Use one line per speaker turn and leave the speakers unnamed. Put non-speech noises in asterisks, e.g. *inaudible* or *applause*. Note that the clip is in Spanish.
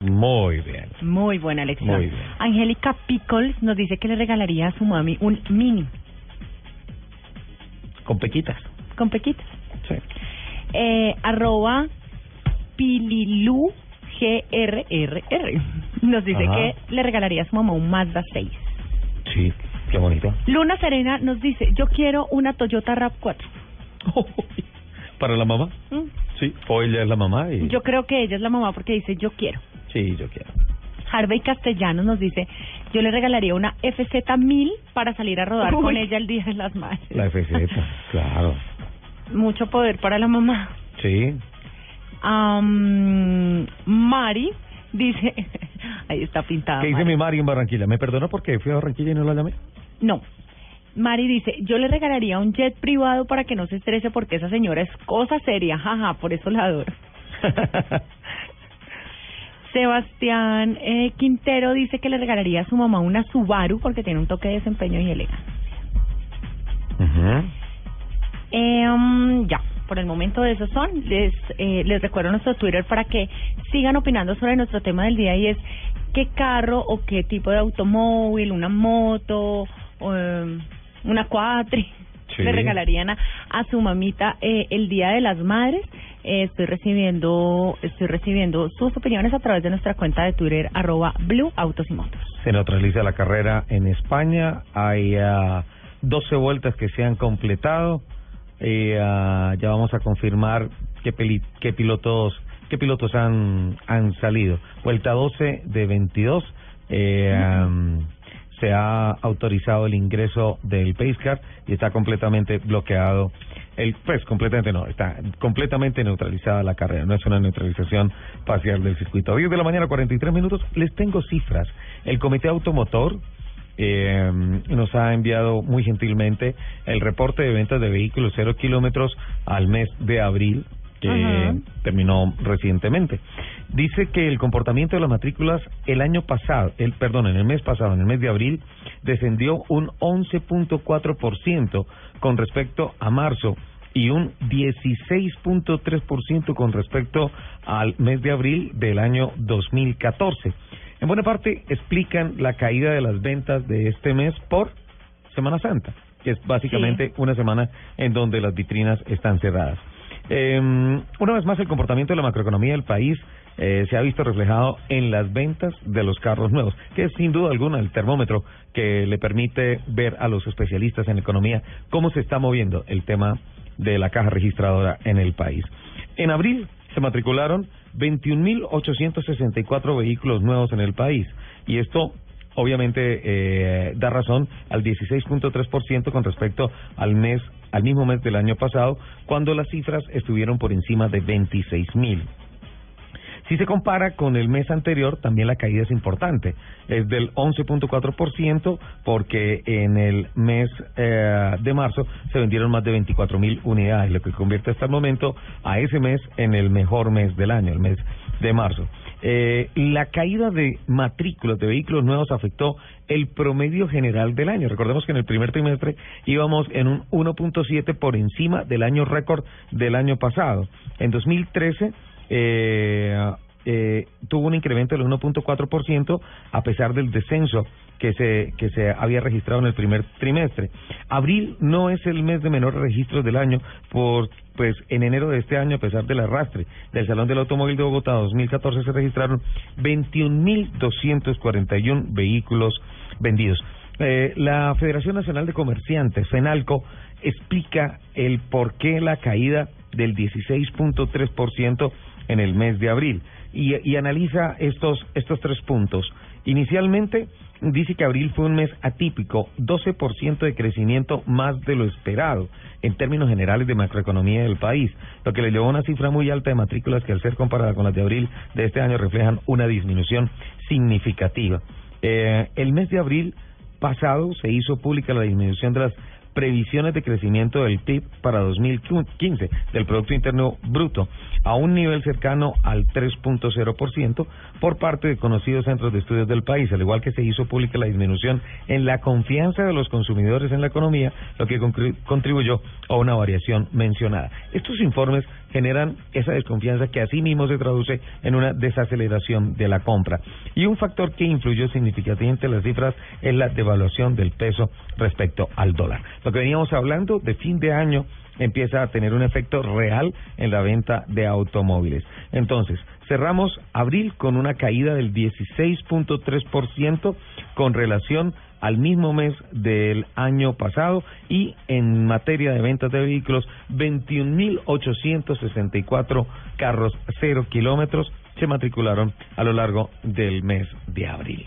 Muy bien.
Muy buena lección.
Muy bien.
Angélica Pickles nos dice que le regalaría a su mami un mini
Con pequitas.
con pequitas.
Sí.
Eh, arroba Pililu GRRR nos dice
Ajá.
que le regalaría a su mamá un Mazda 6.
Sí, qué bonito.
Luna Serena nos dice, yo quiero una Toyota RAV4. *laughs*
¿Para la mamá?
Mm.
Sí. O ella es la mamá y...
Yo creo que ella es la mamá porque dice, yo quiero.
Sí, yo quiero.
Harvey Castellanos nos dice, yo le regalaría una FZ1000 para salir a rodar
Uy.
con ella el Día de las Madres.
La FZ, *laughs* claro.
Mucho poder para la mamá.
Sí.
Am, Mari dice, *laughs* ahí está pintada.
¿Qué dice
Mari.
mi Mari en Barranquilla? ¿Me perdona porque fui a Barranquilla y no la llamé?
No. Mari dice, yo le regalaría un jet privado para que no se estrese porque esa señora es cosa seria, jaja, por eso la adoro. *laughs* Sebastián eh, Quintero dice que le regalaría a su mamá una Subaru porque tiene un toque de desempeño y elegancia. Em, ya, por el momento de esos son. Les, eh, les recuerdo nuestro Twitter para que sigan opinando sobre nuestro tema del día y es qué carro o qué tipo de automóvil, una moto, o, em, una cuatri,
Sí.
le regalarían a, a su mamita eh, el Día de las Madres. Eh, estoy recibiendo estoy recibiendo sus opiniones a través de nuestra cuenta de Twitter arroba Blue Autos y Motos.
Se neutraliza la carrera en España. Hay ah, 12 vueltas que se han completado. Y ah, ya vamos a confirmar qué, peli- qué pilotos qué pilotos han, han salido. Vuelta 12 de 22. Eh, se ha autorizado el ingreso del Pacecar y está completamente bloqueado. El, pues completamente no, está completamente neutralizada la carrera, no es una neutralización parcial del circuito. 10 de la mañana, 43 minutos, les tengo cifras. El Comité Automotor eh, nos ha enviado muy gentilmente el reporte de ventas de vehículos cero kilómetros al mes de abril que terminó recientemente. Dice que el comportamiento de las matrículas el año pasado, el perdón, en el mes pasado, en el mes de abril, descendió un 11.4% con respecto a marzo y un 16.3% con respecto al mes de abril del año 2014. En buena parte explican la caída de las ventas de este mes por Semana Santa, que es básicamente una semana en donde las vitrinas están cerradas. Eh, una vez más, el comportamiento de la macroeconomía del país eh, se ha visto reflejado en las ventas de los carros nuevos, que es sin duda alguna el termómetro que le permite ver a los especialistas en economía cómo se está moviendo el tema de la caja registradora en el país. En abril se matricularon 21.864 vehículos nuevos en el país y esto obviamente eh, da razón al 16.3% con respecto al mes al mismo mes del año pasado cuando las cifras estuvieron por encima de 26.000. Si se compara con el mes anterior, también la caída es importante. Es del 11.4% porque en el mes eh, de marzo se vendieron más de 24 mil unidades, lo que convierte hasta el momento a ese mes en el mejor mes del año, el mes de marzo. Eh, la caída de matrículas de vehículos nuevos afectó el promedio general del año. Recordemos que en el primer trimestre íbamos en un 1.7 por encima del año récord del año pasado. En 2013 eh, eh, tuvo un incremento del 1.4% a pesar del descenso que se que se había registrado en el primer trimestre. Abril no es el mes de menores registros del año, por pues en enero de este año, a pesar del arrastre del Salón del Automóvil de Bogotá 2014 se registraron 21.241 vehículos vendidos. Eh, la Federación Nacional de Comerciantes, FENALCO, explica el por qué la caída del 16.3% en el mes de abril y, y analiza estos, estos tres puntos. Inicialmente dice que abril fue un mes atípico, 12% de crecimiento más de lo esperado en términos generales de macroeconomía del país, lo que le llevó a una cifra muy alta de matrículas que al ser comparada con las de abril de este año reflejan una disminución significativa. Eh, el mes de abril pasado se hizo pública la disminución de las previsiones de crecimiento del PIB para 2015 del Producto Interno Bruto a un nivel cercano al 3.0% por parte de conocidos centros de estudios del país, al igual que se hizo pública la disminución en la confianza de los consumidores en la economía, lo que contribuyó a una variación mencionada. Estos informes generan esa desconfianza que así mismo se traduce en una desaceleración de la compra. Y un factor que influyó significativamente en las cifras es la devaluación del peso respecto al dólar. Lo que veníamos hablando de fin de año empieza a tener un efecto real en la venta de automóviles. Entonces, cerramos abril con una caída del 16.3% con relación al mismo mes del año pasado y en materia de ventas de vehículos 21.864 carros cero kilómetros se matricularon a lo largo del mes de abril.